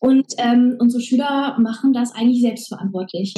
Und ähm, unsere Schüler machen das eigentlich selbstverantwortlich.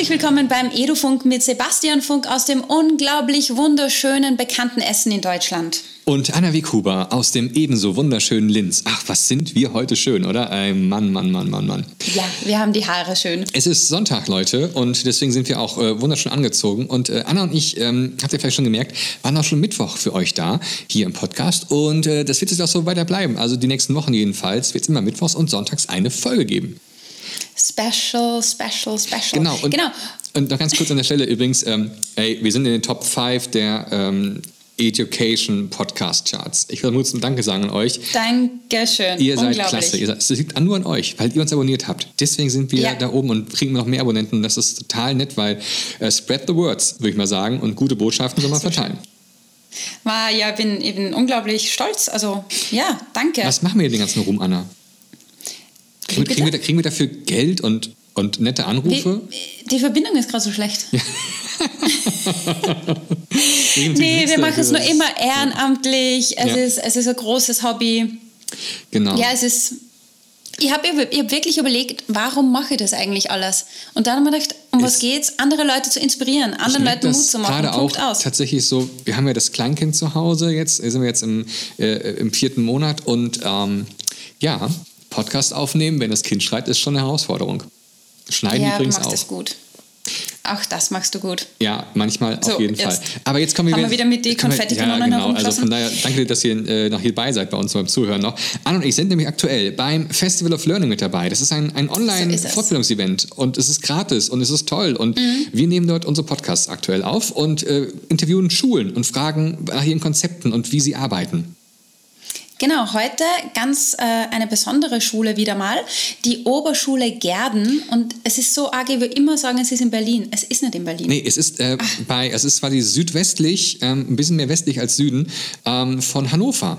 Herzlich willkommen beim Edufunk mit Sebastian Funk aus dem unglaublich wunderschönen, bekannten Essen in Deutschland. Und Anna Wikuba aus dem ebenso wunderschönen Linz. Ach, was sind wir heute schön, oder? Ein Mann, Mann, Mann, Mann, Mann. Ja, wir haben die Haare schön. Es ist Sonntag, Leute, und deswegen sind wir auch äh, wunderschön angezogen. Und äh, Anna und ich, ähm, habt ihr vielleicht schon gemerkt, waren auch schon Mittwoch für euch da, hier im Podcast. Und äh, das wird jetzt auch so weiter bleiben. Also die nächsten Wochen jedenfalls wird es immer Mittwochs und Sonntags eine Folge geben. Special, special, special. Genau. Und, genau. und noch ganz kurz an der Stelle übrigens, ähm, ey, wir sind in den Top 5 der ähm, Education Podcast Charts. Ich will nur zum Danke sagen an euch. Dankeschön. Ihr seid klasse. Ihr seid, es liegt nur an euch, weil ihr uns abonniert habt. Deswegen sind wir Ja. da oben und kriegen noch mehr Abonnenten. Das ist total nett, weil äh, spread the words, würde ich mal sagen. Und gute Botschaften soll man verteilen. War, ja, bin eben unglaublich stolz. Also, ja, danke. Was machen wir hier den ganzen Ruhm, Anna? Kriegen, kriegen, wir, kriegen wir dafür Geld und, und nette Anrufe? Wie, die Verbindung ist gerade so schlecht. Nee, wir machen es nur immer ehrenamtlich. Es, Ja. ist, es ist ein großes Hobby. Genau. Ja, es ist. Ich habe hab wirklich überlegt, warum mache ich das eigentlich alles? Und dann habe ich mir gedacht, um was Es- geht's? Andere Leute zu inspirieren, anderen Leuten Mut zu machen. Gerade Punkt auch aus. tatsächlich so, wir haben ja das Kleinkind zu Hause jetzt, sind wir jetzt im, äh, im vierten Monat und ähm, ja, Podcast aufnehmen, wenn das Kind schreit, ist schon eine Herausforderung. Schneiden Ja, du übrigens machst auch. das gut. Auch das machst du gut. Ja, manchmal So, auf jeden Fall. Aber jetzt kommen wir haben wir wieder mit die wir- Konfettikanonen Ja, genau. Also von daher, danke, dass ihr äh, noch hierbei seid bei uns beim Zuhören noch. Anna und ich sind nämlich aktuell beim Festival of Learning mit dabei. Das ist ein, ein So. Online-Fortbildungsevent und es ist gratis und es ist toll. Und Mhm. wir nehmen dort unsere Podcasts aktuell auf und äh, interviewen Schulen und fragen nach ihren Konzepten und wie sie arbeiten. Genau, heute ganz äh, eine besondere Schule wieder mal, die Oberschule Gerden. Und es ist so arg, will immer sagen, es ist in Berlin. Es ist nicht in Berlin. Nee, es ist äh, bei, es ist quasi südwestlich, ähm, ein bisschen mehr westlich als Süden, ähm, von Hannover.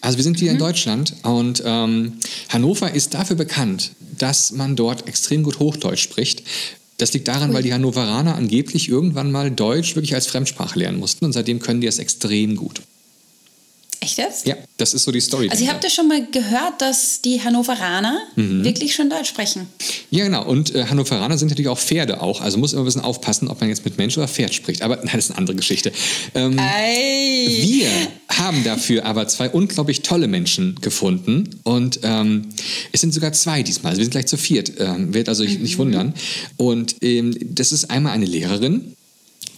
Also wir sind hier in Deutschland und ähm, Hannover ist dafür bekannt, dass man dort extrem gut Hochdeutsch spricht. Das liegt daran, weil die Hannoveraner angeblich irgendwann mal Deutsch wirklich als Fremdsprache lernen mussten und seitdem können die es extrem gut. Echt jetzt? Ja, das ist so die Story. Also dahinter. habe das schon mal gehört, dass die Hannoveraner Mhm. wirklich schon Deutsch sprechen. Ja, genau. Und äh, Hannoveraner sind natürlich auch Pferde auch. Also muss immer ein bisschen aufpassen, ob man jetzt mit Mensch oder Pferd spricht. Aber nein, das ist eine andere Geschichte. Ähm. Wir haben dafür aber zwei unglaublich tolle Menschen gefunden und ähm, es sind sogar zwei diesmal. Also wir sind gleich zu viert, ähm, wird also nicht wundern. Und ähm, das ist einmal eine Lehrerin.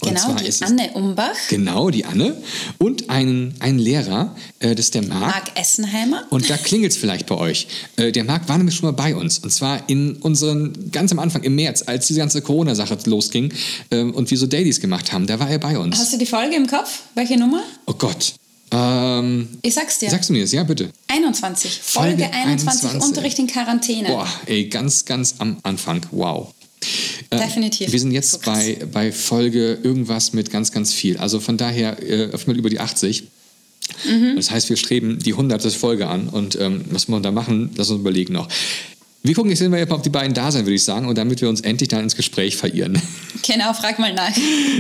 Und Genau, die Anne Umbach, Genau, die Anne. Und ein, ein Lehrer, äh, das ist der Marc. Marc Essenheimer. Und da klingelt es vielleicht bei euch. Äh, der Marc war nämlich schon mal bei uns. Und zwar in unseren, ganz am Anfang, im März, als diese ganze Corona-Sache losging ähm, und wir so Dailies gemacht haben. Da war er bei uns. Hast du die Folge im Kopf? Welche Nummer? Oh Gott. Ähm, Ich sag's dir. Sagst du mir das? Ja, bitte. 21. Folge, Folge 21, 21. Unterricht in Quarantäne. Boah, ey, ganz, ganz am Anfang. Wow. Äh, Definitiv. Wir sind jetzt So bei, bei Folge irgendwas mit ganz, ganz viel. Also von daher äh, auf über die 80. Mhm. Das heißt, wir streben die 100. Folge an. Und ähm, was wir da machen, lass uns überlegen noch. Wir gucken jetzt mal, ob die beiden da sind, würde ich sagen. Und damit wir uns endlich dann ins Gespräch verirren. Genau, frag mal nach.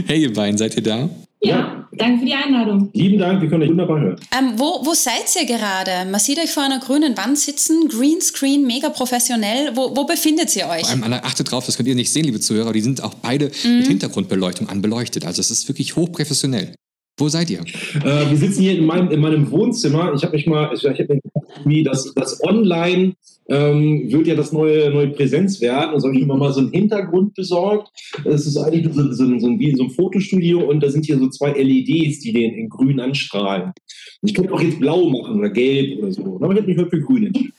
Hey, ihr beiden, seid ihr da? Ja, danke für die Einladung. Lieben Dank, wir können euch wunderbar hören. Ähm, wo, wo seid ihr gerade? Man sieht euch vor einer grünen Wand sitzen, Greenscreen, mega professionell. Wo, wo befindet ihr euch? Vor allem, achtet drauf, das könnt ihr nicht sehen, liebe Zuhörer, die sind auch beide Mhm. mit Hintergrundbeleuchtung anbeleuchtet. Also es ist wirklich hochprofessionell. Wo seid ihr? Äh, wir sitzen hier in meinem, in meinem Wohnzimmer. Ich habe mich mal, ich, ich habe mir das, das Online ähm, wird ja das neue, neue Präsenz werden. Und so habe ich mir mal so einen Hintergrund besorgt. Es ist eigentlich so, so, so, wie in so einem Fotostudio und da sind hier so zwei LEDs, die den in grün anstrahlen. Ich könnte auch jetzt blau machen oder gelb oder so. Aber ich habe mich heute für grün entschieden.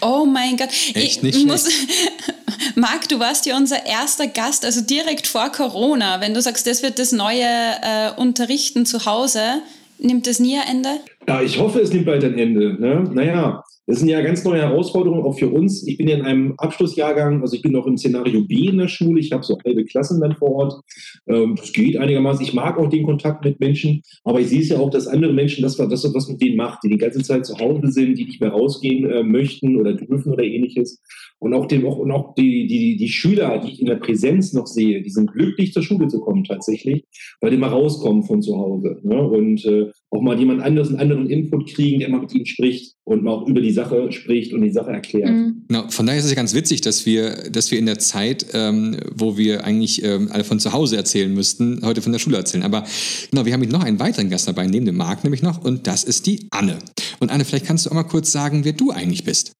Oh mein Gott. Echt ich nicht muss, Marc, du warst ja unser erster Gast, also direkt vor Corona. Wenn du sagst, das wird das neue äh, Unterrichten zu Hause, nimmt das nie ein Ende? Ja, ich hoffe, es nimmt bald ein Ende. Ne? Naja, Das sind ja ganz neue Herausforderungen auch für uns. Ich bin ja in einem Abschlussjahrgang, also ich bin noch im Szenario B in der Schule. Ich habe so halbe Klassen dann vor Ort. Ähm, das geht einigermaßen. Ich mag auch den Kontakt mit Menschen, aber ich sehe es ja auch, dass andere Menschen das, das was mit denen macht, die die ganze Zeit zu Hause sind, die nicht mehr rausgehen äh, möchten oder dürfen oder ähnliches. Und auch, dem, und auch die, die, die Schüler, die ich in der Präsenz noch sehe, die sind glücklich, zur Schule zu kommen tatsächlich, weil die mal rauskommen von zu Hause. Ne? Und äh, auch mal jemand anderes, einen anderen Input kriegen, der mal mit ihnen spricht und mal auch über die Sache spricht und die Sache erklärt. Mhm. Genau, von daher ist es ja ganz witzig, dass wir, dass wir in der Zeit, ähm, wo wir eigentlich ähm, alle von zu Hause erzählen müssten, heute von der Schule erzählen. Aber genau, wir haben noch einen weiteren Gast dabei, neben dem Marc nämlich noch, und das ist die Anne. Und Anne, vielleicht kannst du auch mal kurz sagen, wer du eigentlich bist.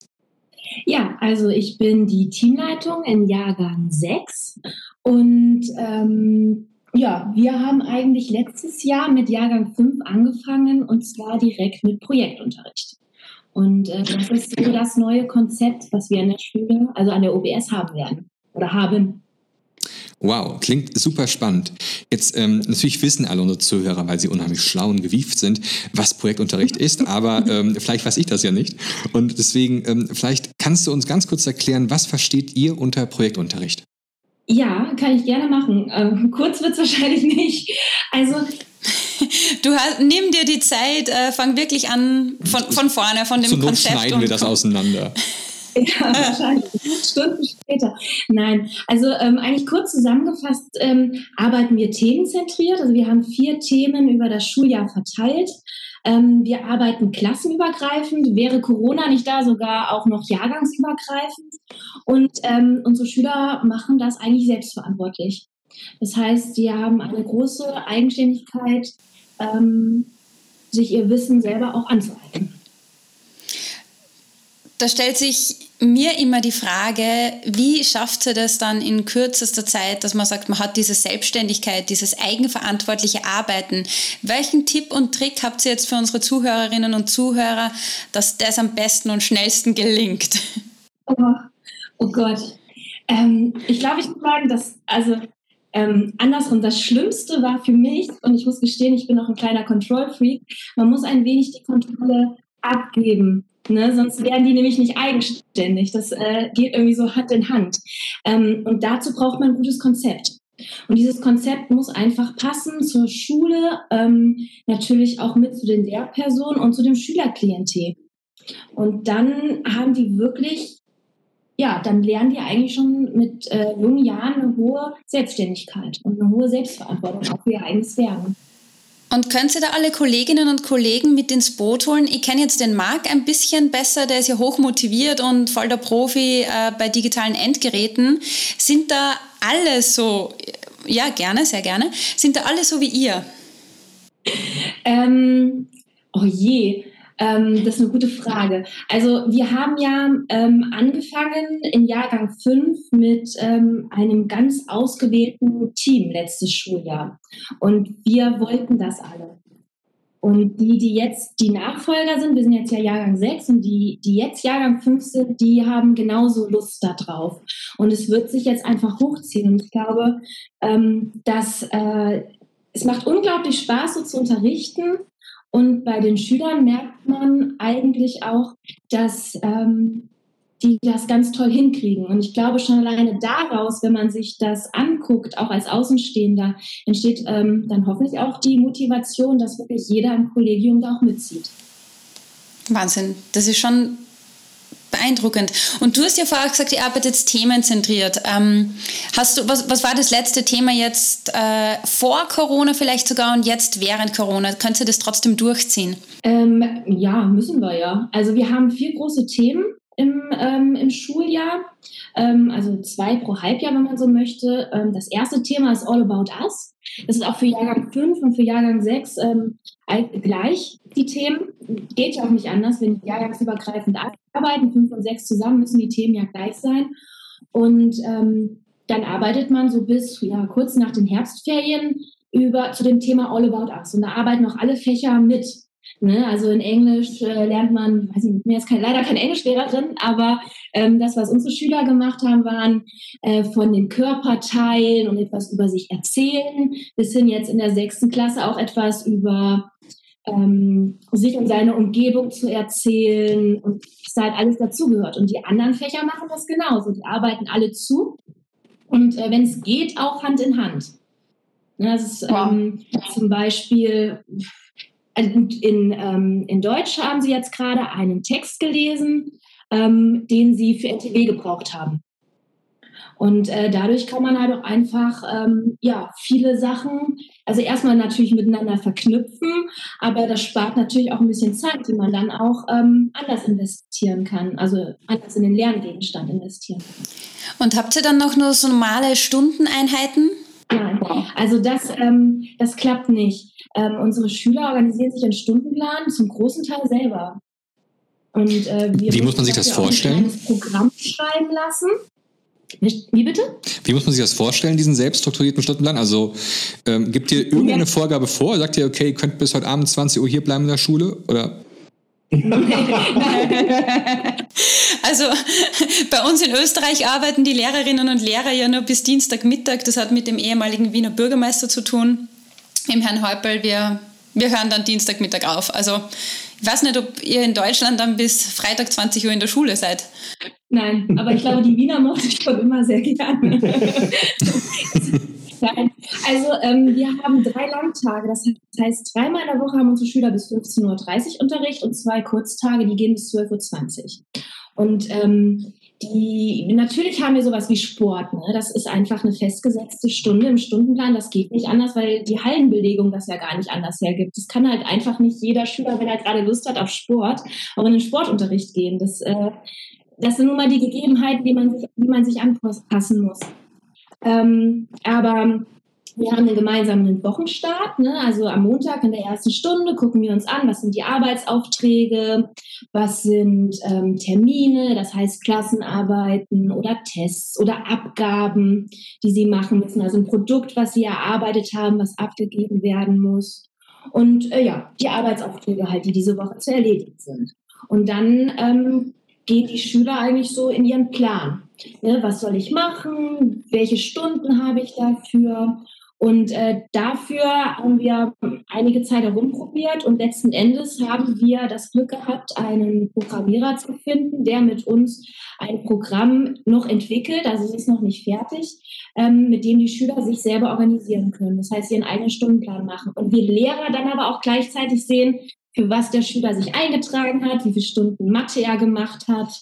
Ja, also ich bin die Teamleitung in Jahrgang 6 und ähm, ja, wir haben eigentlich letztes Jahr mit Jahrgang 5 angefangen und zwar direkt mit Projektunterricht. Und äh, das ist so das neue Konzept, was wir an der Schule, also an der OBS haben werden oder haben. Wow, klingt super spannend. Jetzt ähm, natürlich wissen alle unsere Zuhörer, weil sie unheimlich schlau und gewieft sind, was Projektunterricht ist, aber ähm, vielleicht weiß ich das ja nicht. Und deswegen, ähm, vielleicht kannst du uns ganz kurz erklären, was versteht ihr unter Projektunterricht? Ja, kann ich gerne machen. Ähm, kurz wird es wahrscheinlich nicht. Also Du hast, nimm dir die Zeit, äh, fang wirklich an von, von vorne, von dem Zur Konzept. schneiden wir das auseinander. Ja, wahrscheinlich. Stunden später. Nein, also ähm, eigentlich kurz zusammengefasst ähm, arbeiten wir themenzentriert. Also wir haben vier Themen über das Schuljahr verteilt. Ähm, wir arbeiten klassenübergreifend, wäre Corona nicht da, sogar auch noch jahrgangsübergreifend. Und ähm, unsere Schüler machen das eigentlich selbstverantwortlich. Das heißt, sie haben eine große Eigenständigkeit, ähm, sich ihr Wissen selber auch anzueignen da stellt sich mir immer die Frage, wie schafft sie das dann in kürzester Zeit, dass man sagt, man hat diese Selbstständigkeit, dieses eigenverantwortliche Arbeiten. Welchen Tipp und Trick habt ihr jetzt für unsere Zuhörerinnen und Zuhörer, dass das am besten und schnellsten gelingt? Oh, oh Gott. Ähm, ich glaube, ich muss sagen, dass, also ähm, andersrum, das Schlimmste war für mich, und ich muss gestehen, ich bin auch ein kleiner Control-Freak, man muss ein wenig die Kontrolle abgeben. Ne? Sonst wären die nämlich nicht eigenständig. Das äh, geht irgendwie so Hand in Hand. Ähm, und dazu braucht man ein gutes Konzept. Und dieses Konzept muss einfach passen zur Schule, ähm, natürlich auch mit zu den Lehrpersonen und zu dem Schülerklientel. Und dann haben die wirklich, ja, dann lernen die eigentlich schon mit äh, jungen Jahren eine hohe Selbstständigkeit und eine hohe Selbstverantwortung auch für ihr eigenes Lernen. Und könnt ihr da alle Kolleginnen und Kollegen mit ins Boot holen? Ich kenne jetzt den Marc ein bisschen besser, der ist ja hoch motiviert und voll der Profi äh, bei digitalen Endgeräten. Sind da alle so, ja gerne, sehr gerne, sind da alle so wie ihr? Ähm, oh je, ähm, das ist eine gute Frage. Also wir haben ja ähm, angefangen in Jahrgang 5 mit ähm, einem ganz ausgewählten Team letztes Schuljahr. Und wir wollten das alle. Und die, die jetzt die Nachfolger sind, wir sind jetzt ja Jahrgang 6 und die, die jetzt Jahrgang 5 sind, die haben genauso Lust darauf. Und es wird sich jetzt einfach hochziehen. Und ich glaube, ähm, dass äh, es macht unglaublich Spaß, so zu unterrichten. Und bei den Schülern merkt man eigentlich auch, dass ähm, die das ganz toll hinkriegen. Und ich glaube schon alleine daraus, wenn man sich das anguckt, auch als Außenstehender, entsteht ähm, dann hoffentlich auch die Motivation, dass wirklich jeder im Kollegium da auch mitzieht. Wahnsinn. Das ist schon beeindruckend. Und du hast ja vorher gesagt, ihr arbeitet themenzentriert. Ähm, hast du, was, was war das letzte Thema jetzt äh, vor Corona vielleicht sogar und jetzt während Corona? Könnt ihr das trotzdem durchziehen? Ähm, ja, müssen wir ja. Also wir haben vier große Themen im, ähm, im Schuljahr, ähm, also zwei pro Halbjahr, wenn man so möchte. Ähm, das erste Thema ist All About Us. Das ist auch für Jahrgang 5 und für Jahrgang 6 ähm, gleich die Themen. Geht ja auch nicht anders, wenn die jahrgangsübergreifend arbeiten, 5 und 6 zusammen, müssen die Themen ja gleich sein. Und ähm, dann arbeitet man so bis ja, kurz nach den Herbstferien über zu dem Thema All About Us. Und da arbeiten auch alle Fächer mit. Ne? Also in Englisch äh, lernt man, weiß nicht, mir ist kein, leider keine Englischlehrerin, aber ähm, das, was unsere Schüler gemacht haben, waren äh, von den Körperteilen und etwas über sich erzählen, bis hin jetzt in der sechsten Klasse auch etwas über ähm, sich und seine Umgebung zu erzählen und da halt alles dazugehört. Und die anderen Fächer machen das genauso. Die arbeiten alle zu und äh, wenn es geht, auch Hand in Hand. Ja, das ist ähm, zum Beispiel in, ähm, in Deutsch haben Sie jetzt gerade einen Text gelesen, ähm, den Sie für NTW gebraucht haben. Und äh, dadurch kann man halt auch einfach ähm, ja, viele Sachen, also erstmal natürlich miteinander verknüpfen, aber das spart natürlich auch ein bisschen Zeit, die man dann auch ähm, anders investieren kann, also anders in den Lerngegenstand investieren. Und habt ihr dann noch nur so normale Stundeneinheiten? Nein, also das, ähm, das klappt nicht. Ähm, unsere Schüler organisieren sich einen Stundenplan zum großen Teil selber. Und, äh, Wie muss man sich das vorstellen? Ein Programm schreiben lassen. Wie bitte? Wie muss man sich das vorstellen, diesen selbststrukturierten Stundenplan? Also ähm, gibt ihr irgendeine Vorgabe vor? Sagt ihr, okay, ihr könnt bis heute Abend 20 Uhr hier bleiben in der Schule? Oder? also bei uns in Österreich arbeiten die Lehrerinnen und Lehrer ja nur bis Dienstagmittag. Das hat mit dem ehemaligen Wiener Bürgermeister zu tun, im Herrn Häupl. Wir, wir hören dann Dienstagmittag auf. Also ich weiß nicht, ob ihr in Deutschland dann bis Freitag 20 Uhr in der Schule seid. Nein, aber ich glaube, die Wiener mochte ich schon immer sehr gerne. Nein. Also ähm, wir haben drei Langtage. Das heißt, dreimal in der Woche haben unsere Schüler bis 15.30 Uhr Unterricht und zwei Kurztage, die gehen bis 12.20 Uhr. Und ähm, die, natürlich haben wir sowas wie Sport. Ne? Das ist einfach eine festgesetzte Stunde im Stundenplan. Das geht nicht anders, weil die Hallenbelegung das ja gar nicht anders hergibt. Das kann halt einfach nicht jeder Schüler, wenn er gerade Lust hat auf Sport, auch in den Sportunterricht gehen. Das, äh, das sind nun mal die Gegebenheiten, die man sich, die man sich anpassen muss. Ähm, aber wir haben einen gemeinsamen Wochenstart. Ne? Also am Montag in der ersten Stunde gucken wir uns an, was sind die Arbeitsaufträge, was sind ähm, Termine, das heißt Klassenarbeiten oder Tests oder Abgaben, die sie machen müssen. Also ein Produkt, was sie erarbeitet haben, was abgegeben werden muss. Und äh, ja, die Arbeitsaufträge halt, die diese Woche zu erledigen sind. Und dann ähm, gehen die Schüler eigentlich so in ihren Plan. Ne, was soll ich machen? Welche Stunden habe ich dafür? Und äh, dafür haben wir einige Zeit herumprobiert und letzten Endes haben wir das Glück gehabt, einen Programmierer zu finden, der mit uns ein Programm noch entwickelt, also es ist noch nicht fertig, ähm, mit dem die Schüler sich selber organisieren können. Das heißt, sie einen eigenen Stundenplan machen. Und wir Lehrer dann aber auch gleichzeitig sehen, für was der Schüler sich eingetragen hat, wie viele Stunden Mathe er gemacht hat.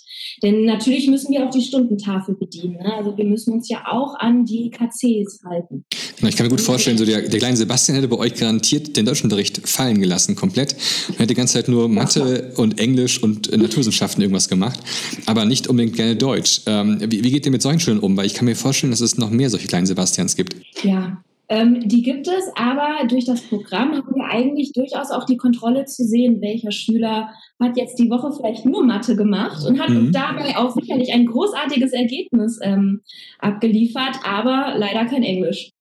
Denn natürlich müssen wir auch die Stundentafel bedienen. Ne? Also wir müssen uns ja auch an die KCs halten. Ich kann mir gut vorstellen, so der, der kleine Sebastian hätte bei euch garantiert den Deutschunterricht fallen gelassen, komplett. Er hätte die ganze Zeit nur Mathe und Englisch und Naturwissenschaften irgendwas gemacht, aber nicht unbedingt gerne Deutsch. Ähm, wie, wie geht ihr mit solchen Schülern um? Weil ich kann mir vorstellen, dass es noch mehr solche kleinen Sebastians gibt. Ja, ähm, die gibt es, aber durch das Programm haben wir eigentlich durchaus auch die Kontrolle zu sehen, welcher Schüler hat jetzt die Woche vielleicht nur Mathe gemacht und hat mhm. dabei auch sicherlich ein großartiges Ergebnis ähm, abgeliefert, aber leider kein Englisch.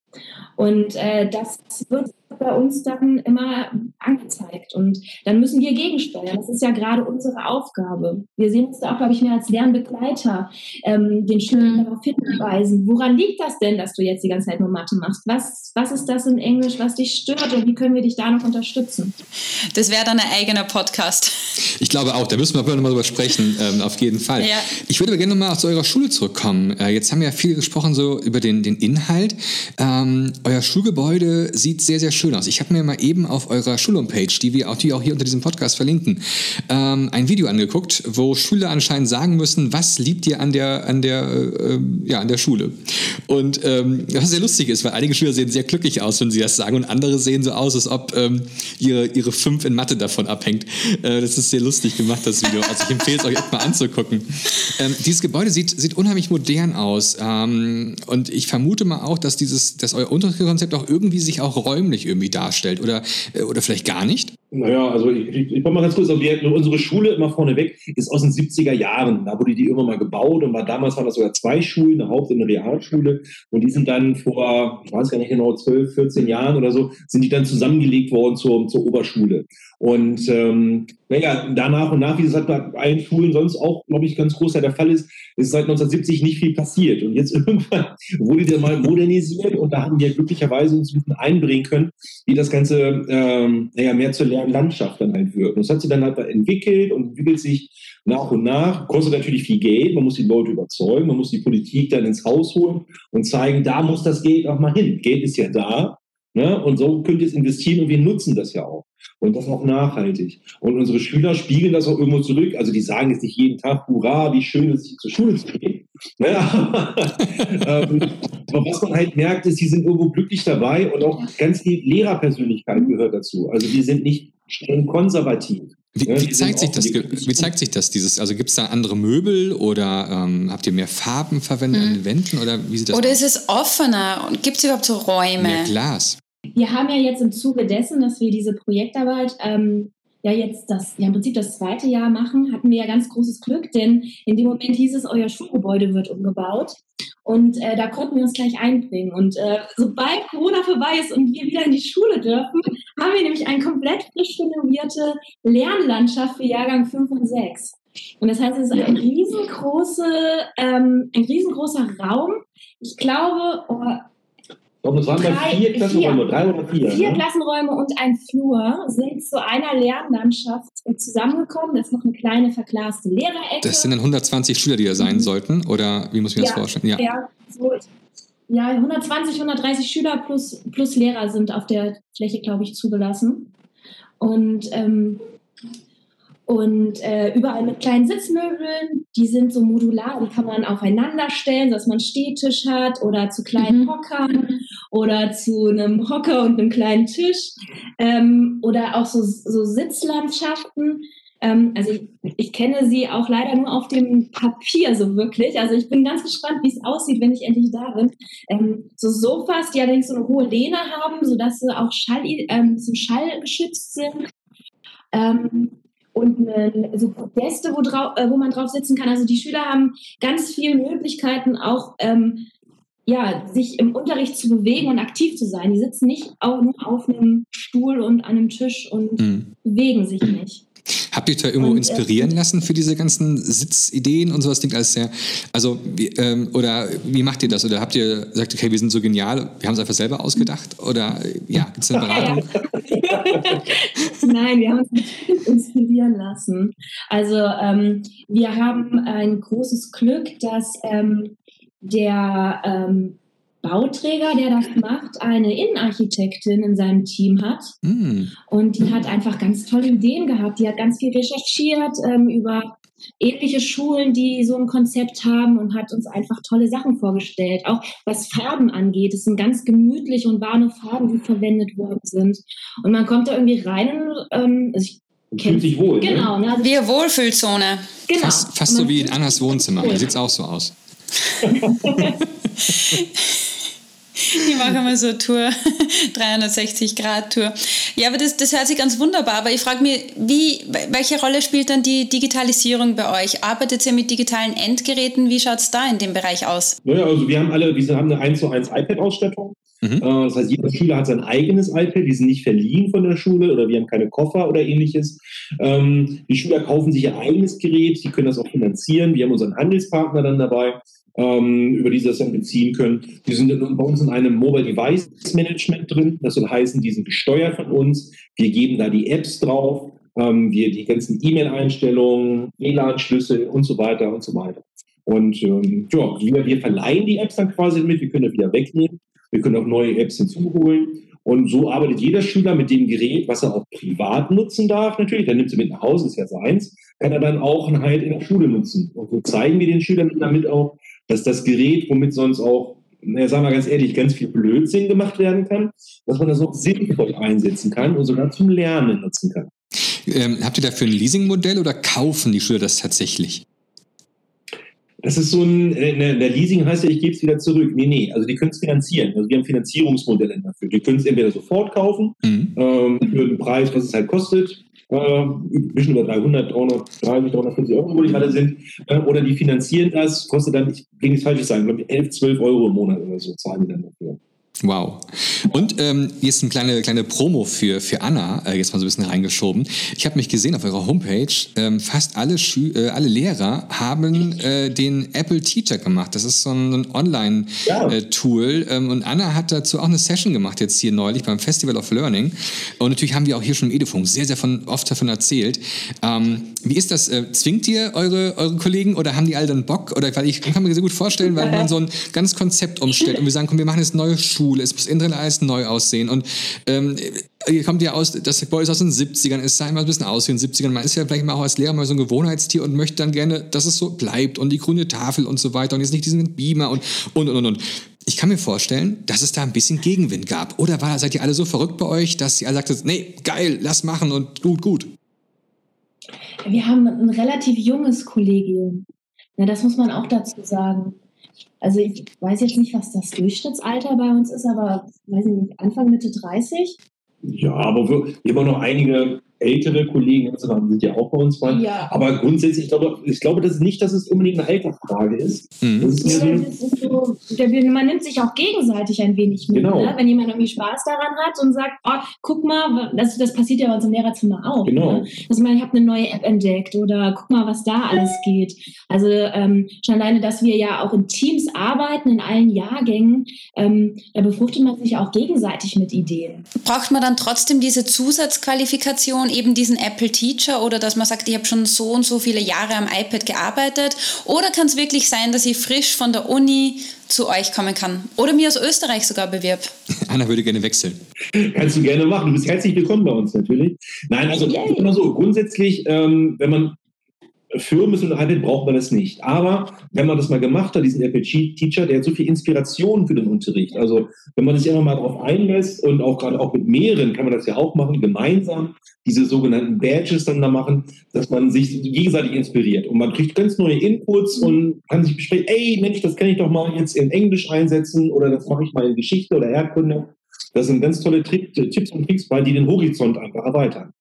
Und äh, das wird bei uns dann immer angezeigt. Und dann müssen wir gegensteuern. Das ist ja gerade unsere Aufgabe. Wir sehen uns da auch, glaube ich, mehr als Lernbegleiter, ähm, den Schülern mhm. darauf hinweisen. Woran liegt das denn, dass du jetzt die ganze Zeit nur Mathe machst? Was, was ist das in Englisch, was dich stört und wie können wir dich da noch unterstützen? Das wäre dann ein eigener Podcast. Ich glaube auch, da müssen wir nochmal drüber sprechen, ähm, auf jeden Fall. Ja. Ich würde aber gerne nochmal zu eurer Schule zurückkommen. Äh, jetzt haben wir ja viel gesprochen so über den, den Inhalt. Ähm, euer Schulgebäude sieht sehr, sehr schön aus. Ich habe mir mal eben auf eurer Schulhomepage, die wir auch, die auch hier unter diesem Podcast verlinken, ähm, ein Video angeguckt, wo Schüler anscheinend sagen müssen, was liebt ihr an der, an der, äh, ja, an der Schule. Und ähm, was sehr lustig ist, weil einige Schüler sehen sehr glücklich aus, wenn sie das sagen, und andere sehen so aus, als ob ähm, ihre, ihre fünf in Mathe davon abhängt. Äh, das ist sehr lustig gemacht, das Video. Also ich empfehle es euch echt mal anzugucken. Ähm, dieses Gebäude sieht, sieht unheimlich modern aus. Ähm, und ich vermute mal auch, dass dieses, dass euer Unterrichtskonzept auch irgendwie sich auch räumlich irgendwie darstellt oder, äh, oder vielleicht gar nicht? Naja, also ich, ich, ich mal ganz kurz auf die, unsere Schule immer vorneweg ist aus den 70er Jahren. Da wurde die immer mal gebaut und war damals waren das sogar zwei Schulen, eine Haupt- und eine Realschule. Und die sind dann vor, ich weiß gar nicht genau, 12, 14 Jahren oder so, sind die dann zusammengelegt worden zur, zur Oberschule. Und ähm, naja, danach und nach, wie es halt bei allen Schulen sonst auch, glaube ich, ganz großer der Fall ist, ist seit 1970 nicht viel passiert. Und jetzt irgendwann wurde der mal modernisiert und da haben wir glücklicherweise uns ein einbringen können, wie das Ganze ähm, naja, mehr zur Lernlandschaft dann halt wird. Und das hat sich dann halt entwickelt und entwickelt sich nach und nach. Kostet natürlich viel Geld, man muss die Leute überzeugen, man muss die Politik dann ins Haus holen und zeigen, da muss das Geld auch mal hin. Geld ist ja da. Ne? Und so könnt ihr es investieren und wir nutzen das ja auch. Und das auch nachhaltig. Und unsere Schüler spiegeln das auch irgendwo zurück. Also die sagen jetzt nicht jeden Tag, hurra, wie schön es ist, zur Schule zu gehen. Ja. Aber was man halt merkt, ist, sie sind irgendwo glücklich dabei und auch ganz viel Lehrerpersönlichkeit gehört dazu. Also die sind nicht streng konservativ. Wie, wie, zeigt sich das, wie zeigt sich das? Dieses, also gibt es da andere Möbel oder ähm, habt ihr mehr Farben verwendet hm. an den Wänden oder wie sieht das Oder aus? ist es offener und gibt es überhaupt so Räume? Mehr Glas. Wir haben ja jetzt im Zuge dessen, dass wir diese Projektarbeit ähm, ja jetzt das, ja im Prinzip das zweite Jahr machen, hatten wir ja ganz großes Glück, denn in dem Moment hieß es, euer Schulgebäude wird umgebaut. Und äh, da konnten wir uns gleich einbringen. Und äh, sobald Corona vorbei ist und wir wieder in die Schule dürfen, haben wir nämlich eine komplett frisch renovierte Lernlandschaft für Jahrgang 5 und 6. Und das heißt, es ist ein, riesengroße, ähm, ein riesengroßer Raum. Ich glaube, oh, ich glaube, es waren drei, vier Klassenräume, drei oder vier. Vier ne? Klassenräume und ein Flur sind zu einer Lernlandschaft zusammengekommen. Das ist noch eine kleine verglaste Lehrerecke. Das sind dann 120 Schüler, die da sein mhm. sollten? Oder wie muss ich mir ja, das vorstellen? Ja, ja, so, ja 120, 130 Schüler plus, plus Lehrer sind auf der Fläche, glaube ich, zugelassen. Und ähm, und äh, überall mit kleinen Sitzmöbeln, die sind so modular, die kann man aufeinander stellen, dass man einen Stehtisch hat oder zu kleinen mhm. Hockern oder zu einem Hocker und einem kleinen Tisch ähm, oder auch so, so Sitzlandschaften. Ähm, also ich, ich, kenne sie auch leider nur auf dem Papier so wirklich. Also ich bin ganz gespannt, wie es aussieht, wenn ich endlich da bin. Ähm, so Sofas, die allerdings so eine hohe Lehne haben, sodass sie auch Schall, ähm, zum Schall geschützt sind. Ähm, und eine, so Podeste, wo, drau, äh, wo man drauf sitzen kann. Also die Schüler haben ganz viele Möglichkeiten, auch ähm, ja, sich im Unterricht zu bewegen und aktiv zu sein. Die sitzen nicht auch nur auf einem Stuhl und an einem Tisch und mhm. bewegen sich nicht. Habt ihr euch da irgendwo und, äh, inspirieren äh, lassen für diese ganzen Sitzideen und sowas? Klingt alles sehr, also, wie, ähm, oder wie macht ihr das? Oder habt ihr gesagt, okay, wir sind so genial, wir haben es einfach selber ausgedacht? Oder, ja, gibt es eine Beratung? Nein, wir haben uns inspirieren lassen. Also, ähm, wir haben ein großes Glück, dass ähm, der ähm, Bauträger, der das macht, eine Innenarchitektin in seinem Team hat. Mm. Und die hat einfach ganz tolle Ideen gehabt. Die hat ganz viel recherchiert ähm, über ähnliche Schulen, die so ein Konzept haben und hat uns einfach tolle Sachen vorgestellt. Auch was Farben angeht. Es sind ganz gemütliche und warme Farben, die verwendet worden sind. Und man kommt da irgendwie rein und ähm, also ich Fühlt sich wohl. Ne? Genau. Ne? Also Wir Wohlfühlzone. Genau. Fast, fast so wie in Annas Wohnzimmer. Da sieht es auch so aus. Ich mache mal so Tour, 360 Grad Tour. Ja, aber das, das hört sich ganz wunderbar. Aber ich frage mich, wie, welche Rolle spielt dann die Digitalisierung bei euch? Arbeitet ihr mit digitalen Endgeräten? Wie schaut es da in dem Bereich aus? Naja, also wir haben alle, wir haben eine 1 zu 1 iPad-Ausstattung. Mhm. Äh, das heißt, jeder Schüler hat sein eigenes iPad, die sind nicht verliehen von der Schule oder wir haben keine Koffer oder ähnliches. Ähm, die Schüler kaufen sich ihr eigenes Gerät, die können das auch finanzieren. Wir haben unseren Handelspartner dann dabei, ähm, über die sie das dann beziehen können. Die sind bei uns in einem Mobile Device Management drin. Das soll heißen, die sind gesteuert von uns. Wir geben da die Apps drauf. Ähm, wir die ganzen E-Mail-Einstellungen, WLAN-Schlüssel und so weiter und so weiter. Und ähm, ja, wir, wir verleihen die Apps dann quasi mit. Wir können das wieder wegnehmen. Wir können auch neue Apps hinzuholen. Und so arbeitet jeder Schüler mit dem Gerät, was er auch privat nutzen darf, natürlich. Dann nimmt sie mit nach Hause, ist ja seins, kann er dann auch halt in der Schule nutzen. Und so zeigen wir den Schülern damit auch, dass das Gerät, womit sonst auch, na, sagen wir ganz ehrlich, ganz viel Blödsinn gemacht werden kann, dass man das auch sinnvoll einsetzen kann und sogar zum Lernen nutzen kann. Ähm, habt ihr dafür ein Leasingmodell oder kaufen die Schüler das tatsächlich? Das ist so ein, äh, ne, der Leasing heißt ja, ich gebe es wieder zurück. Nee, nee, also die können es finanzieren. Also wir haben Finanzierungsmodelle dafür. Die können es entweder sofort kaufen, mhm. ähm, für den Preis, was es halt kostet, äh, bisschen über 300, 330, 350 Euro, wo die gerade sind. Äh, oder die finanzieren das, kostet dann, ich will nichts Falsches sagen, glaube ich, 11, 12 Euro im Monat oder so zahlen die dann dafür. Wow. Und ähm, jetzt eine kleine, kleine Promo für, für Anna, äh, jetzt mal so ein bisschen reingeschoben. Ich habe mich gesehen auf eurer Homepage, ähm, fast alle, Schü äh, alle Lehrer haben äh, den Apple Teacher gemacht. Das ist so ein, ein Online-Tool. Ja. Ähm, und Anna hat dazu auch eine Session gemacht, jetzt hier neulich beim Festival of Learning. Und natürlich haben wir auch hier schon im Edufunk sehr, sehr von, oft davon erzählt. Ähm, wie ist das? Äh, zwingt ihr eure, eure Kollegen oder haben die alle dann Bock? Oder weil ich kann mir sehr gut vorstellen, weil man so ein ganzes Konzept umstellt und wir sagen, komm, wir machen jetzt neue Schule Schule, es muss innen alles neu aussehen. Und ähm, ihr kommt ja aus, das Gebäude ist aus den 70ern, es sah immer ein bisschen aus wie in den 70ern. Man ist ja vielleicht mal auch als Lehrer mal so ein Gewohnheitstier und möchte dann gerne, dass es so bleibt und die grüne Tafel und so weiter und jetzt nicht diesen Beamer und, und, und, und. Ich kann mir vorstellen, dass es da ein bisschen Gegenwind gab. Oder war, seid ihr alle so verrückt bei euch, dass ihr alle sagtet, nee, geil, lass machen und gut, gut? Wir haben ein relativ junges Kollegium. Ja, das muss man auch dazu sagen. Also ich weiß jetzt nicht, was das Durchschnittsalter bei uns ist, aber weiß ich nicht, Anfang, Mitte 30. Ja, aber wir, auch noch einige ältere Kollegen sind ja auch bei uns dran. Ja. Aber grundsätzlich, ich glaube, ich glaube das nicht, dass es unbedingt eine Altersfrage ist. Mhm. Ja, ist so, man nimmt sich auch gegenseitig ein wenig mit. Genau. Ne? Wenn jemand irgendwie Spaß daran hat und sagt, oh, guck mal, das, das passiert ja bei uns im Lehrerzimmer auch. Genau. Ne? Dass man, ich habe eine neue App entdeckt oder guck mal, was da alles geht. Also ähm, schon alleine, dass wir ja auch in Teams arbeiten, in allen Jahrgängen, ähm, da befruchtet man sich auch gegenseitig mit Ideen. Braucht man dann trotzdem diese Zusatzqualifikation eben diesen Apple Teacher oder dass man sagt, ich habe schon so und so viele Jahre am iPad gearbeitet? Oder kann es wirklich sein, dass ich frisch von der Uni zu euch kommen kann oder mir aus Österreich sogar bewirb. Anna würde gerne wechseln. Kannst du gerne machen. Du bist herzlich willkommen bei uns natürlich. Nein, also immer so grundsätzlich, ähm, wenn man Mit iPad braucht man das nicht. Aber wenn man das mal gemacht hat, diesen Apple Teacher, der hat so viel Inspiration für den Unterricht. Also wenn man sich einfach mal darauf einlässt und auch gerade auch mit mehreren kann man das ja auch machen, gemeinsam diese sogenannten Badges dann da machen, dass man sich gegenseitig inspiriert. Und man kriegt ganz neue Inputs und kann sich besprechen, ey Mensch, das kann ich doch mal jetzt in Englisch einsetzen oder das mache ich mal in Geschichte oder Erdkunde. Das sind ganz tolle Tipps und Tricks, weil die den Horizont einfach erweitern.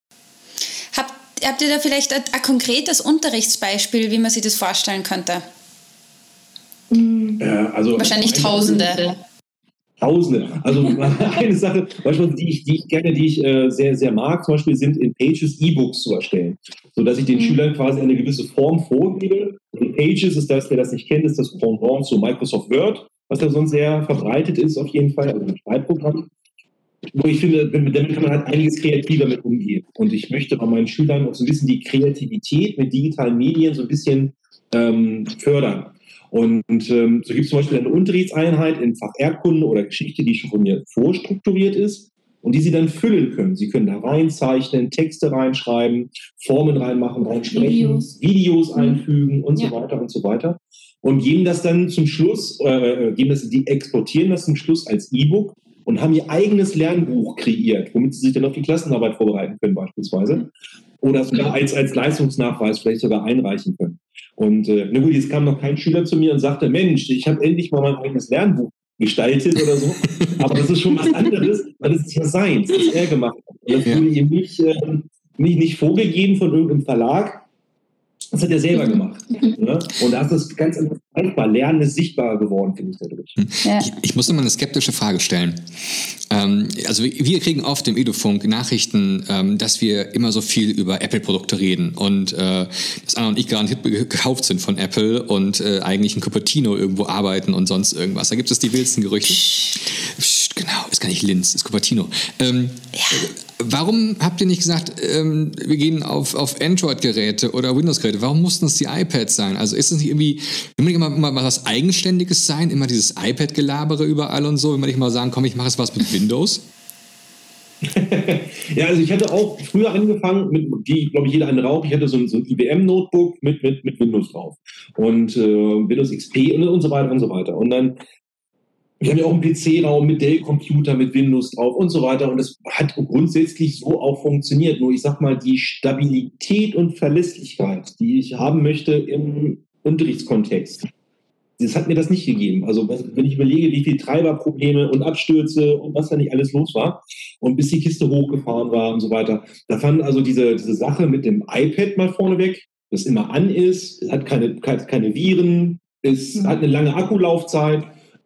Habt ihr da vielleicht ein, ein konkretes Unterrichtsbeispiel, wie man sich das vorstellen könnte? Äh, also Wahrscheinlich Tausende. Tausende. Also eine Sache, beispielsweise, die ich, die ich gerne, die ich äh, sehr, sehr mag, zum Beispiel sind in Pages E-Books zu erstellen, sodass ich den mhm. Schülern quasi eine gewisse Form vorgebe. In Pages ist das, wer das nicht kennt, ist das Pendant zu Microsoft Word, was da sonst sehr verbreitet ist auf jeden Fall, also ein Schreibprogramm wo ich finde, damit kann man halt einiges kreativer mit umgehen. Und ich möchte bei meinen Schülern auch so ein bisschen die Kreativität mit digitalen Medien so ein bisschen ähm, fördern. Und ähm, so gibt es zum Beispiel eine Unterrichtseinheit in Fach Erdkunde oder Geschichte, die schon von mir vorstrukturiert ist und die Sie dann füllen können. Sie können da reinzeichnen, Texte reinschreiben, Formen reinmachen, reinsprechen, Videos, Videos mhm. einfügen und ja. so weiter und so weiter. Und geben das dann zum Schluss, äh, geben das, die exportieren das zum Schluss als E-Book und haben ihr eigenes Lernbuch kreiert, womit sie sich dann auf die Klassenarbeit vorbereiten können beispielsweise. Oder sogar als, als Leistungsnachweis vielleicht sogar einreichen können. Und äh, na gut, jetzt kam noch kein Schüler zu mir und sagte, Mensch, ich habe endlich mal mein eigenes Lernbuch gestaltet oder so. Aber das ist schon was anderes, weil das ist ja seins, das er gemacht hat. Und das wurde ihm nicht, äh, nicht, nicht vorgegeben von irgendeinem Verlag, das hat er selber mhm. gemacht. Ne? Und da ist ganz anders greifbar. Lernen ist sichtbarer geworden, finde ich dadurch. Hm. Ja. Ich, ich, muss immer eine skeptische Frage stellen. Ähm, also wir kriegen oft im Edufunk Nachrichten, ähm, dass wir immer so viel über Apple-Produkte reden und äh, dass Anna und ich garantiert gekauft sind von Apple und äh, eigentlich in Cupertino irgendwo arbeiten und sonst irgendwas. Da gibt es die wildsten Gerüchte. Psst. Psst, genau, ist gar nicht Linz, ist Cupertino. Ähm, ja. Warum habt ihr nicht gesagt, ähm, wir gehen auf, auf Android-Geräte oder Windows-Geräte? Warum mussten es die iPads sein? Also ist es nicht irgendwie, will man immer, immer was Eigenständiges sein, immer dieses iPad-Gelabere überall und so, wenn man nicht mal sagen, komm, ich mache jetzt was mit Windows? ja, also ich hatte auch früher angefangen, mit, die, glaube ich, jeder andere auch. Ich hatte so ein, so ein IBM-Notebook mit, mit, mit Windows drauf und äh, Windows XP und, und so weiter und so weiter. Und dann wir haben ja auch einen PC-Raum mit Dell-Computer, mit Windows drauf und so weiter. Und es hat grundsätzlich so auch funktioniert. Nur ich sag mal, die Stabilität und Verlässlichkeit, die ich haben möchte im Unterrichtskontext, das hat mir das nicht gegeben. Also wenn ich überlege, wie viele Treiberprobleme und Abstürze und was da nicht alles los war und bis die Kiste hochgefahren war und so weiter, da fand also diese, diese Sache mit dem iPad mal vorneweg, das immer an ist, hat keine, keine Viren, es mhm. hat eine lange Akkulaufzeit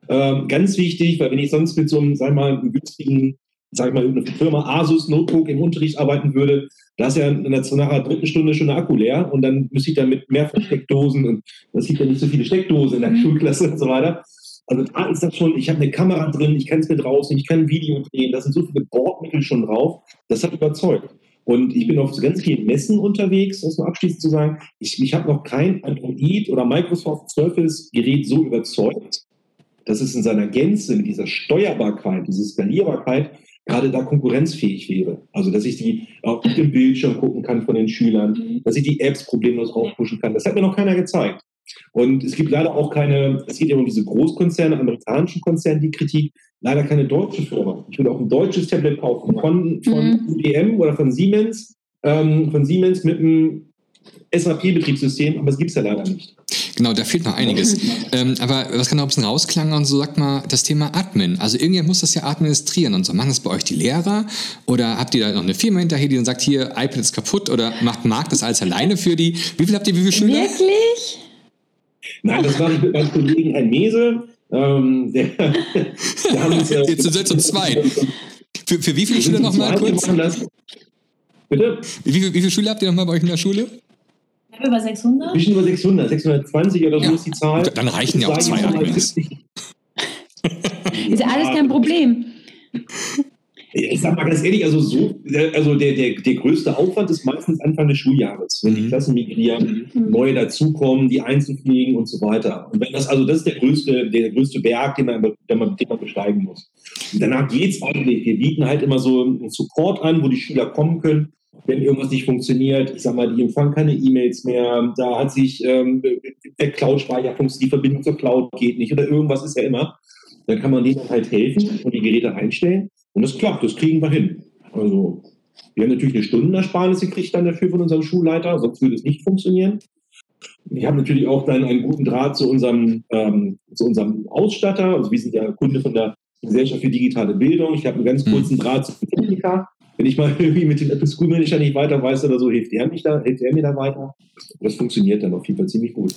Ähm, ganz wichtig, weil wenn ich sonst mit so einem, sag mal, einem günstigen, sag ich mal, eine Firma Asus Notebook im Unterricht arbeiten würde, da ist ja in der, nach der dritten Stunde schon der Akku leer und dann müsste ich dann mit mehrfach Steckdosen und es gibt ja nicht so viele Steckdosen in der mhm. Schulklasse und so weiter. Also da ist das schon, ich habe eine Kamera drin, ich kann es mit draußen, ich kann ein Video drehen, da sind so viele Bordmittel schon drauf, das hat überzeugt. Und ich bin auf ganz vielen Messen unterwegs, das nur abschließend zu sagen. Ich, ich habe noch kein Android oder Microsoft Surface Gerät so überzeugt, dass es in seiner Gänze mit dieser Steuerbarkeit, dieser Skalierbarkeit gerade da konkurrenzfähig wäre. Also, dass ich die auf dem Bildschirm gucken kann von den Schülern, mhm. dass ich die Apps problemlos aufpushen kann. Das hat mir noch keiner gezeigt. Und es gibt leider auch keine, es geht ja um diese Großkonzerne, amerikanischen Konzerne, die Kritik, leider keine deutsche Firma. Ich würde auch ein deutsches Tablet kaufen von, von mhm. IBM oder von Siemens, ähm, von Siemens mit einem SAP-Betriebssystem, aber es gibt es ja leider nicht. Genau, da fehlt noch einiges. ähm, aber was kann noch ein bisschen rausklang und so sagt mal das Thema Admin. Also irgendjemand muss das ja administrieren und so. Machen das bei euch die Lehrer oder habt ihr da noch eine Firma hinterher, die dann sagt, hier, iPad ist kaputt oder macht Marc das alles alleine für die? Wie viel habt ihr, wie viele Schüler? Wirklich? Nein, das war meinem Kollegen Herrn Mese. Ähm, der, der haben uns, äh, Jetzt sind es zwei. Für, für wie viele Schüler nochmal kurz? Bitte? Wie, wie, wie viele Schüler habt ihr nochmal bei euch in der Schule? Über 600? Bisschen über 600, 620 oder so ja. ist die Zahl. Dann reichen ja auch zwei Admins. ist ja alles kein Problem. Ich sag mal ganz ehrlich, also so, also der, der, der größte Aufwand ist meistens Anfang des Schuljahres, wenn die mhm. Klassen migrieren, mhm. neue dazukommen, die einzufliegen und so weiter. Und wenn das, also das ist der größte, der größte Berg, den man, den man, den man besteigen muss. Und danach geht's eigentlich. Wir bieten halt immer so einen Support an, wo die Schüler kommen können, wenn irgendwas nicht funktioniert. Ich sag mal, die empfangen keine E-Mails mehr, da hat sich ähm, der Cloud-Speicher die Verbindung zur Cloud geht nicht oder irgendwas ist ja immer. Dann kann man denen halt helfen und die Geräte einstellen. Und das klappt, das kriegen wir hin. Also, wir haben natürlich eine Stundenersparnis gekriegt dann dafür von unserem Schulleiter, sonst würde es nicht funktionieren. Wir haben natürlich auch dann einen guten Draht zu unserem, ähm, zu unserem Ausstatter. Also wir sind ja Kunde von der Gesellschaft für digitale Bildung. Ich habe einen ganz hm. kurzen Draht zum Techniker. Wenn ich mal irgendwie mit dem Apple School Manager nicht weiter weiß oder so, hilft er, mich da, hilft er mir da weiter. Das funktioniert dann auf jeden Fall ziemlich gut.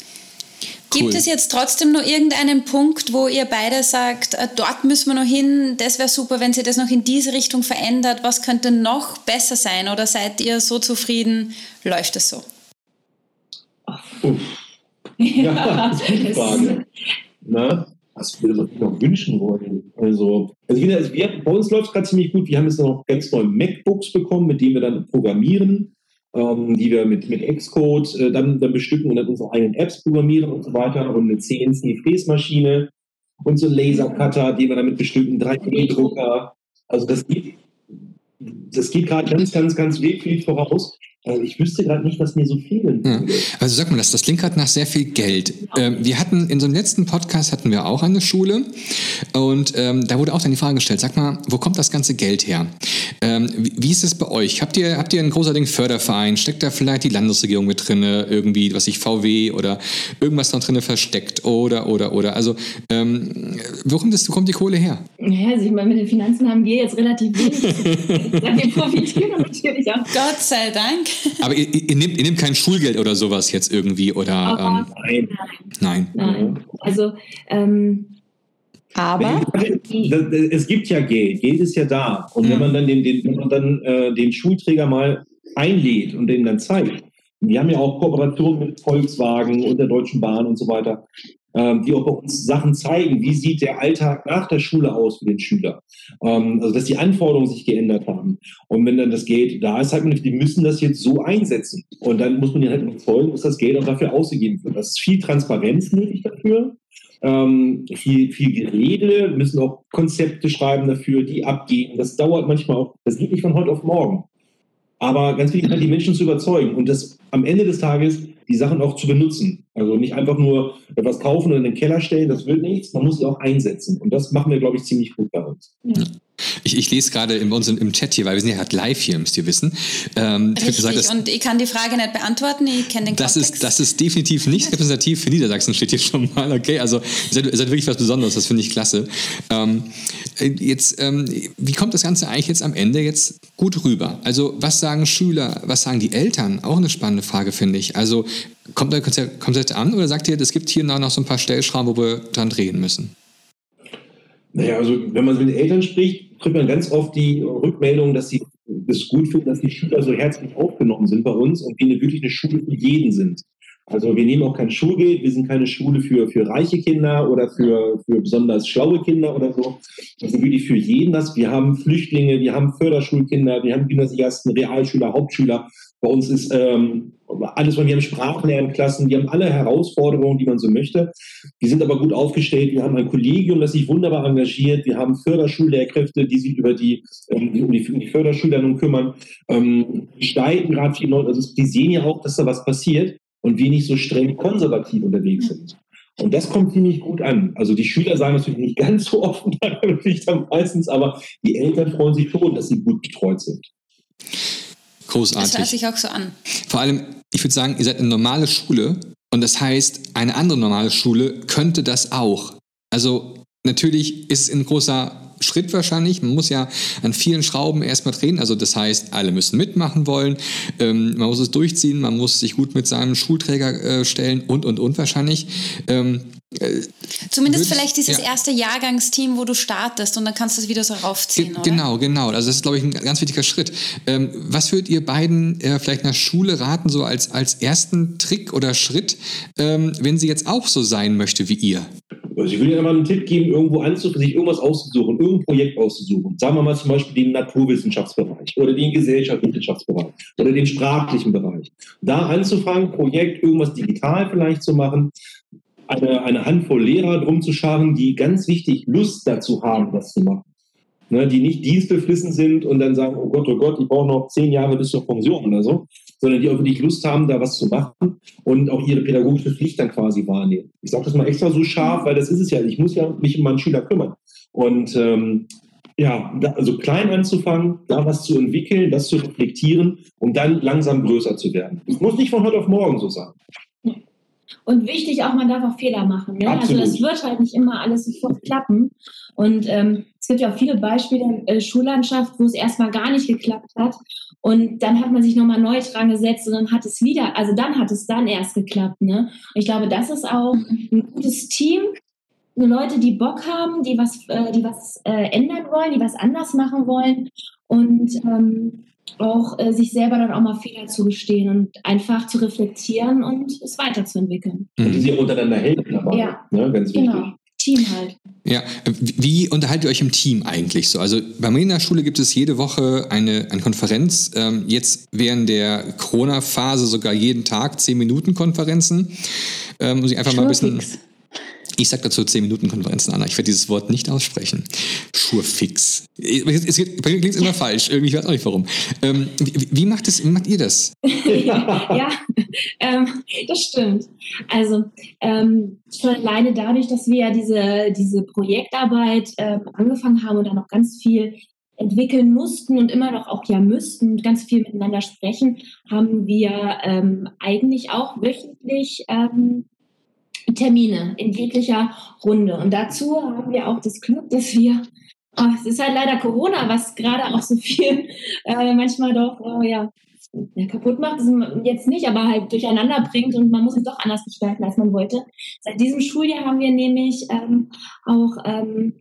Gibt cool. es jetzt trotzdem noch irgendeinen Punkt, wo ihr beide sagt, äh, dort müssen wir noch hin, das wäre super, wenn sich das noch in diese Richtung verändert, was könnte noch besser sein oder seid ihr so zufrieden, läuft es so? Uff. Ja, das ist eine gute Frage. Na, was man sich noch wünschen wollen? Also, also ich finde, wir, bei uns läuft es gerade ziemlich gut. Wir haben jetzt noch ganz neue MacBooks bekommen, mit denen wir dann programmieren ähm, die wir mit, mit Xcode äh, dann, dann bestücken und dann unsere eigenen Apps programmieren und so weiter und eine CNC-Fräsmaschine und so einen Lasercutter, die wir damit bestücken, 3D-Drucker. Also das geht, das geht gerade ganz, ganz, ganz viel voraus. Also ich wüsste gerade nicht, was mir so fehlen ja. Also sag mal, das, das klingt gerade nach sehr viel Geld. Ähm, wir hatten in so einem letzten Podcast hatten wir auch eine Schule und ähm, da wurde auch dann die Frage gestellt, sag mal, wo kommt das ganze Geld her? Ähm, wie, wie, ist es bei euch? Habt ihr, habt ihr einen großartigen Förderverein? Steckt da vielleicht die Landesregierung mit drin, irgendwie, was ich VW oder irgendwas da drin versteckt oder, oder, oder? Also, ähm, wo, kommt das, wo kommt die Kohle her? Ja, also ich meine, mit den Finanzen haben wir jetzt relativ wenig. wir profitieren natürlich auch. Gott sei Dank. Aber ihr, ihr, nehmt, ihr nehmt kein Schulgeld oder sowas jetzt irgendwie oder? Oh, ähm, nein. nein. Nein. Also ähm, aber es gibt ja Geld, Geld ist ja da. Und wenn man dann den, den, wenn man dann, äh, den Schulträger mal einlädt und den dann zeigt, wir haben ja auch Kooperationen mit Volkswagen und der Deutschen Bahn und so weiter, ähm, die auch bei uns Sachen zeigen, wie sieht der Alltag nach der Schule aus für den Schüler. Ähm, also dass die Anforderungen sich geändert haben. Und wenn dann das Geld da ist, man, die müssen das jetzt so einsetzen. Und dann muss man ihnen halt überzeugen, dass das Geld auch dafür ausgegeben wird. Das ist viel Transparenz nötig dafür ähm, viel, viel Gerede, müssen auch Konzepte schreiben dafür, die abgehen. Das dauert manchmal auch, das geht nicht von heute auf morgen. Aber ganz wichtig, halt die Menschen zu überzeugen und das am Ende des Tages die Sachen auch zu benutzen. Also nicht einfach nur etwas kaufen und in den Keller stellen, das wird nichts, man muss sie auch einsetzen. Und das machen wir, glaube ich, ziemlich gut bei uns. Ja. Ich, ich, lese gerade in uns im Chat hier, weil wir sind ja halt live hier, müsst ihr wissen. Ähm, Richtig, gesagt, dass, und ich kann die Frage nicht beantworten, ich kenne den das Kontext. Ist, das ist definitiv nicht repräsentativ für Niedersachsen, steht hier schon mal. Okay, also ihr seid, ihr seid wirklich was Besonderes, das finde ich klasse. Ähm, jetzt, ähm, wie kommt das Ganze eigentlich jetzt am Ende jetzt gut rüber? Also was sagen Schüler, was sagen die Eltern? Auch eine spannende Frage, finde ich. Also kommt das Konzept an oder sagt ihr, es gibt hier noch so ein paar Stellschrauben, wo wir dran drehen müssen? Naja, also wenn man mit den Eltern spricht, kriegt man ganz oft die Rückmeldung, dass sie es gut finden, dass die Schüler so herzlich aufgenommen sind bei uns und wir wirklich eine Schule für jeden sind. Also wir nehmen auch kein Schulgeld, wir sind keine Schule für, für reiche Kinder oder für, für besonders schlaue Kinder oder so. Das sind wirklich für jeden das. Wir haben Flüchtlinge, wir haben Förderschulkinder, wir haben Gymnasiasten, Realschüler, Hauptschüler. Bei uns ist ähm, alles, wir haben Sprachlernklassen, wir haben alle Herausforderungen, die man so möchte. Die sind aber gut aufgestellt. Wir haben ein Kollegium, das sich wunderbar engagiert. Wir haben Förderschullehrkräfte, die sich über die, ähm, um, die, um die Förderschüler nun kümmern. Ähm, die steigen gerade viel Leute. Also die sehen ja auch, dass da was passiert und wir nicht so streng konservativ unterwegs sind. Und das kommt ziemlich gut an. Also die Schüler sagen natürlich nicht ganz so offen, aber die Eltern freuen sich schon, dass sie gut betreut sind. Großartig. Das hört sich auch so an. Vor allem, ich würde sagen, ihr seid eine normale Schule und das heißt, eine andere normale Schule könnte das auch. Also natürlich ist es ein großer Schritt wahrscheinlich. Man muss ja an vielen Schrauben erstmal drehen. Also das heißt, alle müssen mitmachen wollen. Ähm, man muss es durchziehen. Man muss sich gut mit seinem Schulträger äh, stellen und, und, und wahrscheinlich. Ähm, äh, Zumindest vielleicht dieses ja. erste Jahrgangsteam, wo du startest und dann kannst du es wieder so raufziehen, Ge oder? Genau, genau. Also das ist, glaube ich, ein ganz wichtiger Schritt. Ähm, was würdet ihr beiden äh, vielleicht der Schule raten, so als, als ersten Trick oder Schritt, ähm, wenn sie jetzt auch so sein möchte wie ihr? Also ich würde Ihnen einmal einen Tipp geben, irgendwo anzufangen, sich irgendwas auszusuchen, irgendein Projekt auszusuchen. Sagen wir mal zum Beispiel den Naturwissenschaftsbereich oder den Gesellschaftswissenschaftsbereich oder den sprachlichen Bereich. Da anzufangen, Projekt, irgendwas digital vielleicht zu machen, eine, eine Handvoll Lehrer drum zu scharen, die ganz wichtig Lust dazu haben, das zu machen. Ne, die nicht dienstbeflissen sind und dann sagen, oh Gott, oh Gott, ich brauche noch zehn Jahre bis zur Pension oder so, sondern die auch wirklich Lust haben, da was zu machen und auch ihre pädagogische Pflicht dann quasi wahrnehmen. Ich sage das mal extra so scharf, weil das ist es ja. Ich muss ja mich um meinen Schüler kümmern. Und ähm, ja, da, also klein anzufangen, da was zu entwickeln, das zu reflektieren, um dann langsam größer zu werden. Es muss nicht von heute auf morgen so sein. Und wichtig auch, man darf auch Fehler machen. Ne? Also es wird halt nicht immer alles sofort klappen. Und ähm, es gibt ja auch viele Beispiele in der Schullandschaft, wo es erstmal gar nicht geklappt hat. Und dann hat man sich nochmal neu dran gesetzt und dann hat es wieder, also dann hat es dann erst geklappt. Ne? Und ich glaube, das ist auch ein gutes Team. Leute, die Bock haben, die was, äh, die was äh, ändern wollen, die was anders machen wollen. Und ähm, auch äh, sich selber dann auch mal Fehler zugestehen und einfach zu reflektieren und es weiterzuentwickeln. Und die sich untereinander helfen dabei. Ja, ne? ganz wichtig. Genau. Team halt. Ja, wie unterhaltet ihr euch im Team eigentlich so? Also bei mir in der Schule gibt es jede Woche eine, eine Konferenz, ähm, jetzt während der Corona-Phase sogar jeden Tag 10 Minuten Konferenzen. Ähm, muss ich einfach mal ein bisschen. Ich sage dazu 10-Minuten-Konferenzen, Anna. Ich werde dieses Wort nicht aussprechen. Schurfix. Es, klingt immer falsch. Irgendwie, ich weiß auch nicht warum. Ähm, wie, wie, macht es, wie macht ihr das? ja, ähm, das stimmt. Also ähm, schon alleine dadurch, dass wir ja diese, diese Projektarbeit ähm, angefangen haben und dann noch ganz viel entwickeln mussten und immer noch auch ja müssten und ganz viel miteinander sprechen, haben wir ähm, eigentlich auch wöchentlich ähm, Termine in jeglicher Runde. Und dazu haben wir auch das Glück, dass wir, oh, es ist halt leider Corona, was gerade auch so viel äh, manchmal doch, oh, ja, kaputt macht, jetzt nicht, aber halt durcheinander bringt und man muss es doch anders gestalten, als man wollte. Seit diesem Schuljahr haben wir nämlich ähm, auch ähm,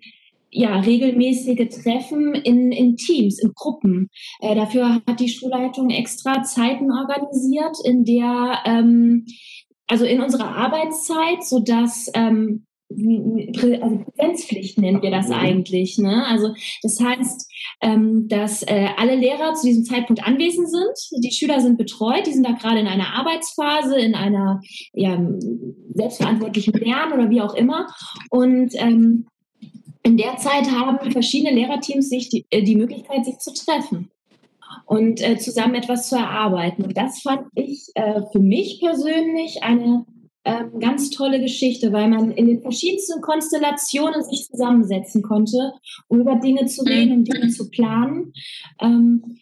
ja, regelmäßige Treffen in, in Teams, in Gruppen. Äh, dafür hat die Schulleitung extra Zeiten organisiert, in der ähm, also in unserer Arbeitszeit, sodass ähm, also Präsenzpflicht nennen wir das mhm. eigentlich. Ne? Also das heißt, ähm, dass äh, alle Lehrer zu diesem Zeitpunkt anwesend sind. Die Schüler sind betreut, die sind da gerade in einer Arbeitsphase, in einer ja, selbstverantwortlichen Lernen oder wie auch immer. Und ähm, in der Zeit haben verschiedene Lehrerteams sich die, äh, die Möglichkeit, sich zu treffen und äh, zusammen etwas zu erarbeiten. Und das fand ich äh, für mich persönlich eine ähm, ganz tolle Geschichte, weil man in den verschiedensten Konstellationen sich zusammensetzen konnte, um über Dinge zu reden und Dinge zu planen. Ähm,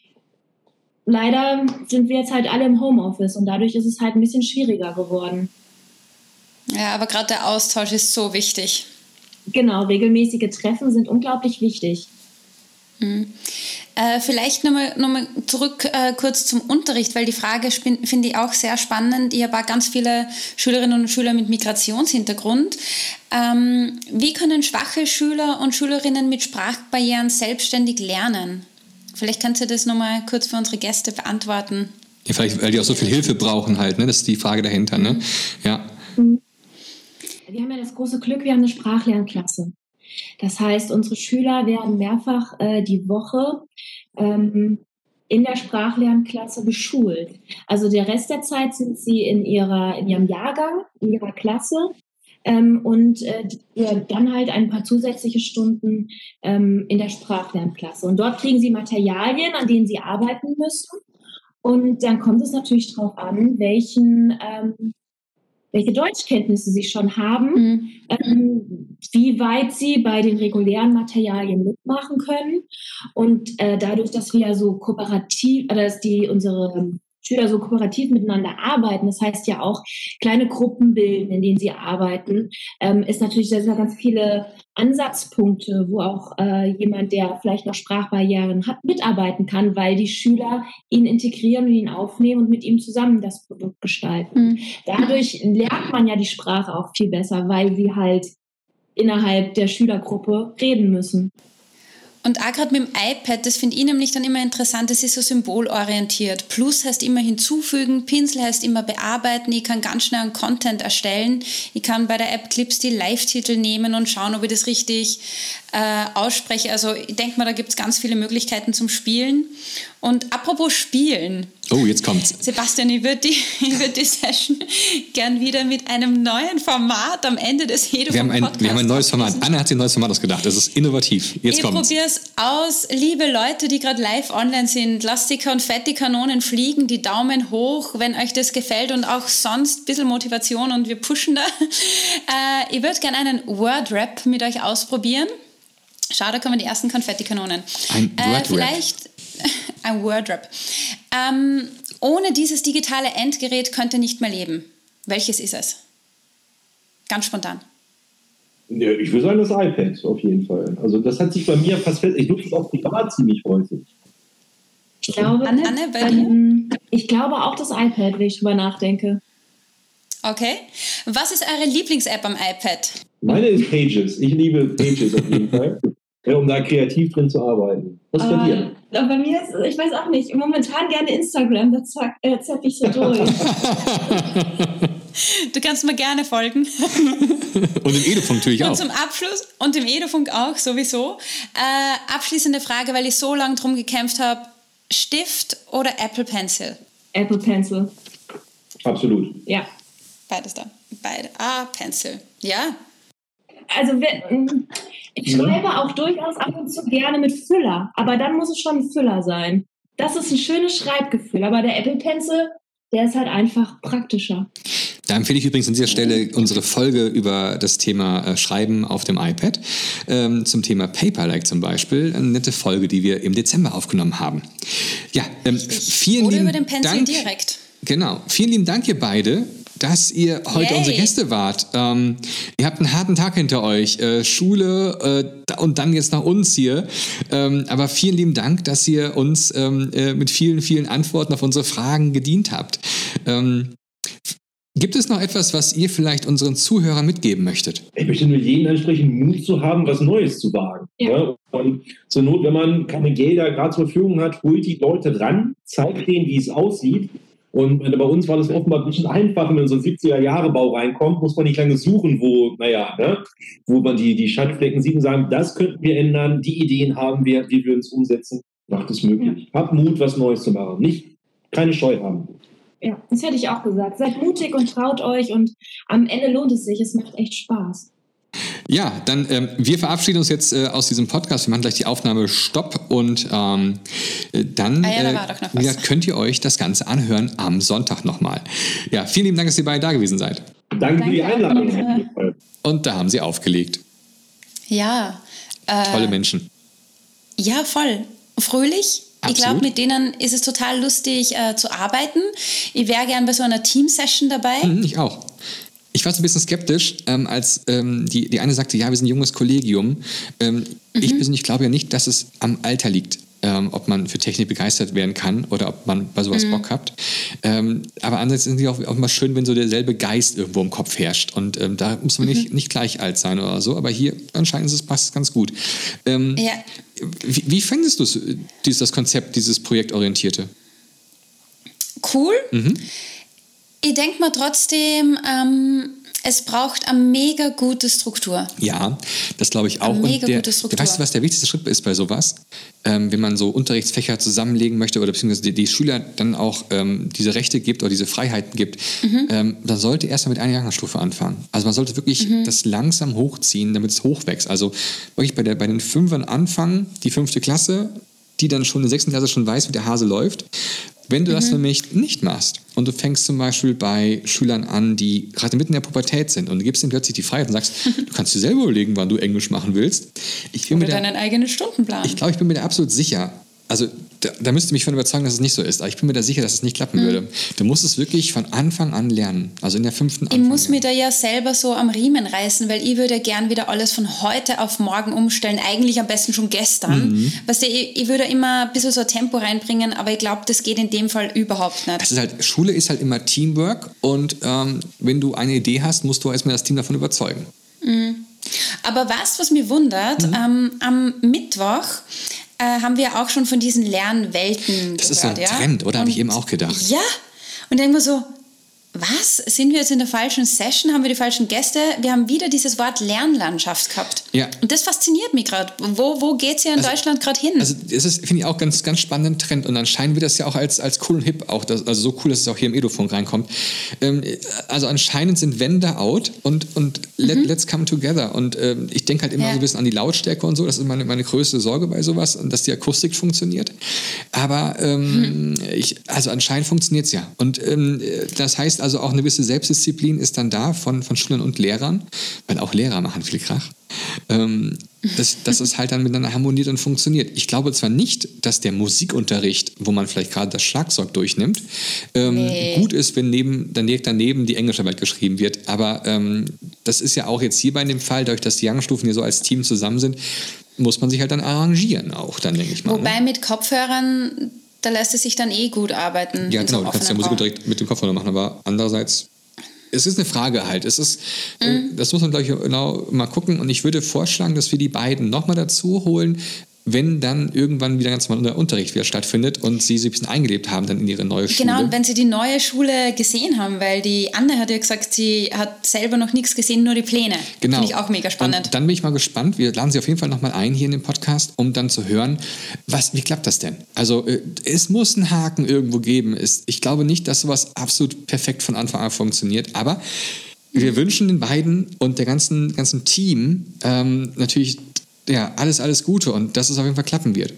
leider sind wir jetzt halt alle im Homeoffice und dadurch ist es halt ein bisschen schwieriger geworden. Ja, aber gerade der Austausch ist so wichtig. Genau, regelmäßige Treffen sind unglaublich wichtig. Mhm. Äh, vielleicht nochmal noch mal zurück äh, kurz zum Unterricht, weil die Frage finde ich auch sehr spannend. Ich habe auch ganz viele Schülerinnen und Schüler mit Migrationshintergrund. Ähm, wie können schwache Schüler und Schülerinnen mit Sprachbarrieren selbstständig lernen? Vielleicht kannst du das nochmal kurz für unsere Gäste beantworten. Ja, vielleicht, weil die auch so viel Hilfe brauchen halt, ne? Das ist die Frage dahinter, ne? Ja. Wir haben ja das große Glück, wir haben eine Sprachlernklasse. Das heißt, unsere Schüler werden mehrfach äh, die Woche ähm, in der Sprachlernklasse beschult. Also der Rest der Zeit sind sie in, ihrer, in ihrem Jahrgang, in ihrer Klasse ähm, und äh, dann halt ein paar zusätzliche Stunden ähm, in der Sprachlernklasse. Und dort kriegen sie Materialien, an denen sie arbeiten müssen. Und dann kommt es natürlich darauf an, welchen ähm, welche Deutschkenntnisse sie schon haben, mhm. ähm, wie weit sie bei den regulären Materialien mitmachen können. Und äh, dadurch, dass wir ja so kooperativ, äh, dass die unsere Schüler so kooperativ miteinander arbeiten, das heißt ja auch kleine Gruppen bilden, in denen sie arbeiten, ähm, ist natürlich, da sind ja ganz viele Ansatzpunkte, wo auch äh, jemand, der vielleicht noch Sprachbarrieren hat, mitarbeiten kann, weil die Schüler ihn integrieren und ihn aufnehmen und mit ihm zusammen das Produkt gestalten. Mhm. Dadurch lernt man ja die Sprache auch viel besser, weil sie halt innerhalb der Schülergruppe reden müssen. Und auch gerade mit dem iPad, das finde ich nämlich dann immer interessant, das ist so symbolorientiert. Plus heißt immer hinzufügen, Pinsel heißt immer bearbeiten, ich kann ganz schnell einen Content erstellen. Ich kann bei der App Clips die Live-Titel nehmen und schauen, ob ich das richtig äh, ausspreche. Also ich denke mal, da gibt es ganz viele Möglichkeiten zum Spielen. Und apropos Spielen. Oh, jetzt kommt's. Sebastian, ich würde die, würd die Session gern wieder mit einem neuen Format am Ende des Hedo wir haben ein, Wir haben ein neues Format. Anna hat sich ein neues Format ausgedacht. Das ist innovativ. Jetzt ich kommt's. Ich probiere es aus. Liebe Leute, die gerade live online sind, lasst die Konfetti-Kanonen fliegen, die Daumen hoch, wenn euch das gefällt und auch sonst ein bisschen Motivation und wir pushen da. Äh, ich würde gerne einen Word-Rap mit euch ausprobieren. Schau, da kommen die ersten Konfettikanonen. Ein Word-Rap. Äh, vielleicht ein Word-Rap. Ähm, ohne dieses digitale Endgerät könnte nicht mehr leben. Welches ist es? Ganz spontan. Ja, ich würde sagen, das iPad auf jeden Fall. Also das hat sich bei mir fast fest. Ich nutze es auch privat ziemlich häufig. Ich glaube, Anne, Anne ähm, ich glaube auch das iPad, wenn ich drüber nachdenke. Okay. Was ist eure Lieblings-App am iPad? Meine ist Pages. Ich liebe Pages auf jeden Fall. Ja, um da kreativ drin zu arbeiten. Was bei dir? Uh, bei mir ist, ich weiß auch nicht, momentan gerne Instagram, da zack, äh, zack ich so durch. du kannst mir gerne folgen. und im Edufunk natürlich auch. Und zum Abschluss, und im Edufunk auch sowieso. Äh, abschließende Frage, weil ich so lange drum gekämpft habe, Stift oder Apple Pencil? Apple Pencil. Absolut. Ja. Beides da. Beide. Ah, Pencil. Ja. Also wir, ich schreibe auch durchaus ab und zu gerne mit Füller, aber dann muss es schon ein Füller sein. Das ist ein schönes Schreibgefühl, aber der Apple Pencil, der ist halt einfach praktischer. Da empfehle ich übrigens an dieser Stelle unsere Folge über das Thema äh, Schreiben auf dem iPad ähm, zum Thema Paperlike zum Beispiel. Eine nette Folge, die wir im Dezember aufgenommen haben. Ja, ähm, vielen Oder lieben über den Pencil Dank. direkt. Genau, vielen lieben Dank ihr beide dass ihr heute Yay. unsere Gäste wart. Ähm, ihr habt einen harten Tag hinter euch, äh, Schule äh, und dann jetzt nach uns hier. Ähm, aber vielen lieben Dank, dass ihr uns ähm, äh, mit vielen, vielen Antworten auf unsere Fragen gedient habt. Ähm, gibt es noch etwas, was ihr vielleicht unseren Zuhörern mitgeben möchtet? Ich möchte nur jeden ansprechen, Mut zu haben, was Neues zu wagen. Ja. Ja? Und zur Not, wenn man keine Gelder gerade zur Verfügung hat, holt die Leute ran, zeigt denen, wie es aussieht und bei uns war das offenbar ein bisschen einfacher, wenn so ein 70er-Jahre-Bau reinkommt, muss man nicht lange suchen, wo, naja, ne, wo man die, die Schandflecken sieht und sagen, das könnten wir ändern, die Ideen haben wir, wie wir uns umsetzen. Macht es möglich. Ja. Habt Mut, was Neues zu machen. Nicht, keine Scheu haben. Ja, das hätte ich auch gesagt. Seid mutig und traut euch und am Ende lohnt es sich. Es macht echt Spaß. Ja, dann ähm, wir verabschieden uns jetzt äh, aus diesem Podcast. Wir machen gleich die Aufnahme Stopp und ähm, äh, dann ah ja, da äh, ja, könnt ihr euch das Ganze anhören am Sonntag nochmal. Ja, vielen lieben Dank, dass ihr beide da gewesen seid. Danke, für die Einladung. Und da haben sie aufgelegt. Ja. Äh, Tolle Menschen. Ja, voll. Fröhlich. Absolut. Ich glaube, mit denen ist es total lustig äh, zu arbeiten. Ich wäre gern bei so einer Team-Session dabei. Mhm, ich auch. Ich war so ein bisschen skeptisch, ähm, als ähm, die, die eine sagte, ja, wir sind ein junges Kollegium. Ähm, mhm. Ich persönlich glaube ja nicht, dass es am Alter liegt. Ähm, ob man für Technik begeistert werden kann oder ob man bei sowas mhm. Bock hat. Ähm, aber andererseits ist es auch, auch immer schön, wenn so derselbe Geist irgendwo im Kopf herrscht. Und ähm, da muss man mhm. nicht, nicht gleich alt sein oder so, aber hier anscheinend ist es passt ganz gut. Ähm, ja. Wie, wie findest du dieses, das Konzept, dieses Projektorientierte? Cool. Mhm. Ich denke mal trotzdem, ähm, es braucht eine mega gute Struktur. Ja, das glaube ich auch. Eine mega der, gute Struktur. weißt du, was der wichtigste Schritt ist bei sowas? Ähm, wenn man so Unterrichtsfächer zusammenlegen möchte oder beziehungsweise die, die Schüler dann auch ähm, diese Rechte gibt oder diese Freiheiten gibt, mhm. ähm, dann sollte erstmal mit einer Jahrgangsstufe anfangen. Also man sollte wirklich mhm. das langsam hochziehen, damit es hochwächst. Also wirklich bei, der, bei den Fünfern anfangen, die fünfte Klasse, die dann schon in der sechsten Klasse schon weiß, wie der Hase läuft. Wenn du mhm. das nämlich nicht machst und du fängst zum Beispiel bei Schülern an, die gerade mitten in der Pubertät sind und du gibst ihnen plötzlich die Freiheit und sagst, du kannst dir selber überlegen, wann du Englisch machen willst. Ich bin Oder deinen eigenen Stundenplan. Ich glaube, ich bin mir da absolut sicher, also da, da müsste mich von überzeugen, dass es nicht so ist. Aber ich bin mir da sicher, dass es nicht klappen mhm. würde. Du musst es wirklich von Anfang an lernen. Also in der fünften Ich muss mir da ja selber so am Riemen reißen, weil ich würde gern wieder alles von heute auf morgen umstellen. Eigentlich am besten schon gestern. Mhm. Weißt du, ich, ich würde immer ein bisschen so Tempo reinbringen, aber ich glaube, das geht in dem Fall überhaupt nicht. Das ist halt, Schule ist halt immer Teamwork und ähm, wenn du eine Idee hast, musst du erstmal das Team davon überzeugen. Mhm. Aber was, was mich wundert, mhm. ähm, am Mittwoch äh, haben wir auch schon von diesen Lernwelten Das gehört, ist so ein ja? Trend, oder? Habe ich eben auch gedacht. Ja, und denken wir so, was? Sind wir jetzt in der falschen Session? Haben wir die falschen Gäste? Wir haben wieder dieses Wort Lernlandschaft gehabt. Ja. Und das fasziniert mich gerade. Wo, wo geht es ja in also, Deutschland gerade hin? Also, das ist, finde ich, auch ganz, ganz spannenden Trend. Und anscheinend wird das ja auch als, als cool und hip, auch das, also so cool, dass es auch hier im Edofunk reinkommt. Ähm, also, anscheinend sind Wände out und, und let, mhm. let's come together. Und ähm, ich denke halt immer ja. so ein bisschen an die Lautstärke und so. Das ist meine, meine größte Sorge bei sowas, dass die Akustik funktioniert. Aber ähm, mhm. ich, also, anscheinend funktioniert es ja. Und ähm, das heißt, also auch eine gewisse Selbstdisziplin ist dann da von, von Schülern und Lehrern, weil auch Lehrer machen viel Krach. Ähm, dass, dass es halt dann miteinander harmoniert und funktioniert. Ich glaube zwar nicht, dass der Musikunterricht, wo man vielleicht gerade das Schlagzeug durchnimmt, ähm, nee. gut ist, wenn neben, daneben, daneben die englische Welt geschrieben wird, aber ähm, das ist ja auch jetzt hier bei dem Fall, dadurch, dass die Young-Stufen hier so als Team zusammen sind, muss man sich halt dann arrangieren auch, dann denke ich mal. Wobei ne? mit Kopfhörern da lässt es sich dann eh gut arbeiten. Ja, genau, so du kannst ja Musik direkt mit dem Kopfhörer machen, aber andererseits, es ist eine Frage halt. Es ist, äh, mhm. das muss man, glaube ich, genau mal gucken. Und ich würde vorschlagen, dass wir die beiden nochmal dazu holen, wenn dann irgendwann wieder ganz normal Unterricht wieder stattfindet und sie sich ein bisschen eingelebt haben dann in ihre neue Schule. Genau, und wenn sie die neue Schule gesehen haben, weil die Anne hat ja gesagt, sie hat selber noch nichts gesehen, nur die Pläne. Genau. Finde ich auch mega spannend. Und dann bin ich mal gespannt, wir laden sie auf jeden Fall nochmal ein hier in den Podcast, um dann zu hören, was, wie klappt das denn? Also äh, es muss einen Haken irgendwo geben. Ich glaube nicht, dass sowas absolut perfekt von Anfang an funktioniert, aber wir wünschen den beiden und der ganzen, ganzen Team ähm, natürlich ja, alles, alles Gute und dass es auf jeden Fall klappen wird.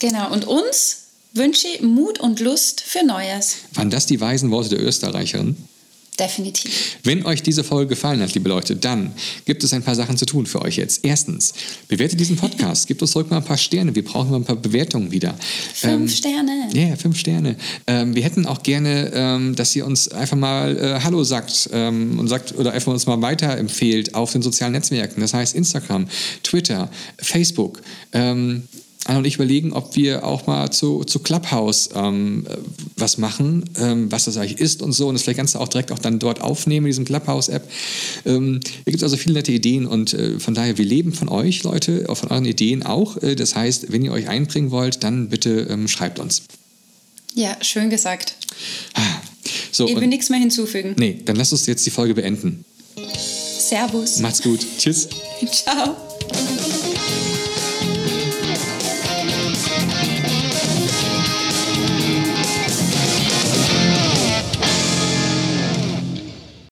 Genau, und uns wünsche ich Mut und Lust für Neues. Waren das die weisen Worte der Österreicherin? Definitiv. Wenn euch diese Folge gefallen hat, liebe Leute, dann gibt es ein paar Sachen zu tun für euch jetzt. Erstens, bewertet diesen Podcast, gebt uns zurück mal ein paar Sterne. Wir brauchen mal ein paar Bewertungen wieder. Fünf ähm, Sterne. Ja, yeah, fünf Sterne. Ähm, wir hätten auch gerne, ähm, dass ihr uns einfach mal äh, Hallo sagt ähm, und sagt oder einfach uns mal weiterempfehlt auf den sozialen Netzwerken. Das heißt Instagram, Twitter, Facebook. Anna und ich überlegen, ob wir auch mal zu, zu Clubhouse ähm, was machen, ähm, was das eigentlich ist und so und das vielleicht ganz auch direkt auch dann dort aufnehmen in diesem Clubhouse-App. Ähm, hier gibt es also viele nette Ideen und äh, von daher, wir leben von euch, Leute, auch von euren Ideen auch. Äh, das heißt, wenn ihr euch einbringen wollt, dann bitte ähm, schreibt uns. Ja, schön gesagt. Ah, so, ich will nichts mehr hinzufügen. Nee, dann lasst uns jetzt die Folge beenden. Servus. Macht's gut. Tschüss. Ciao.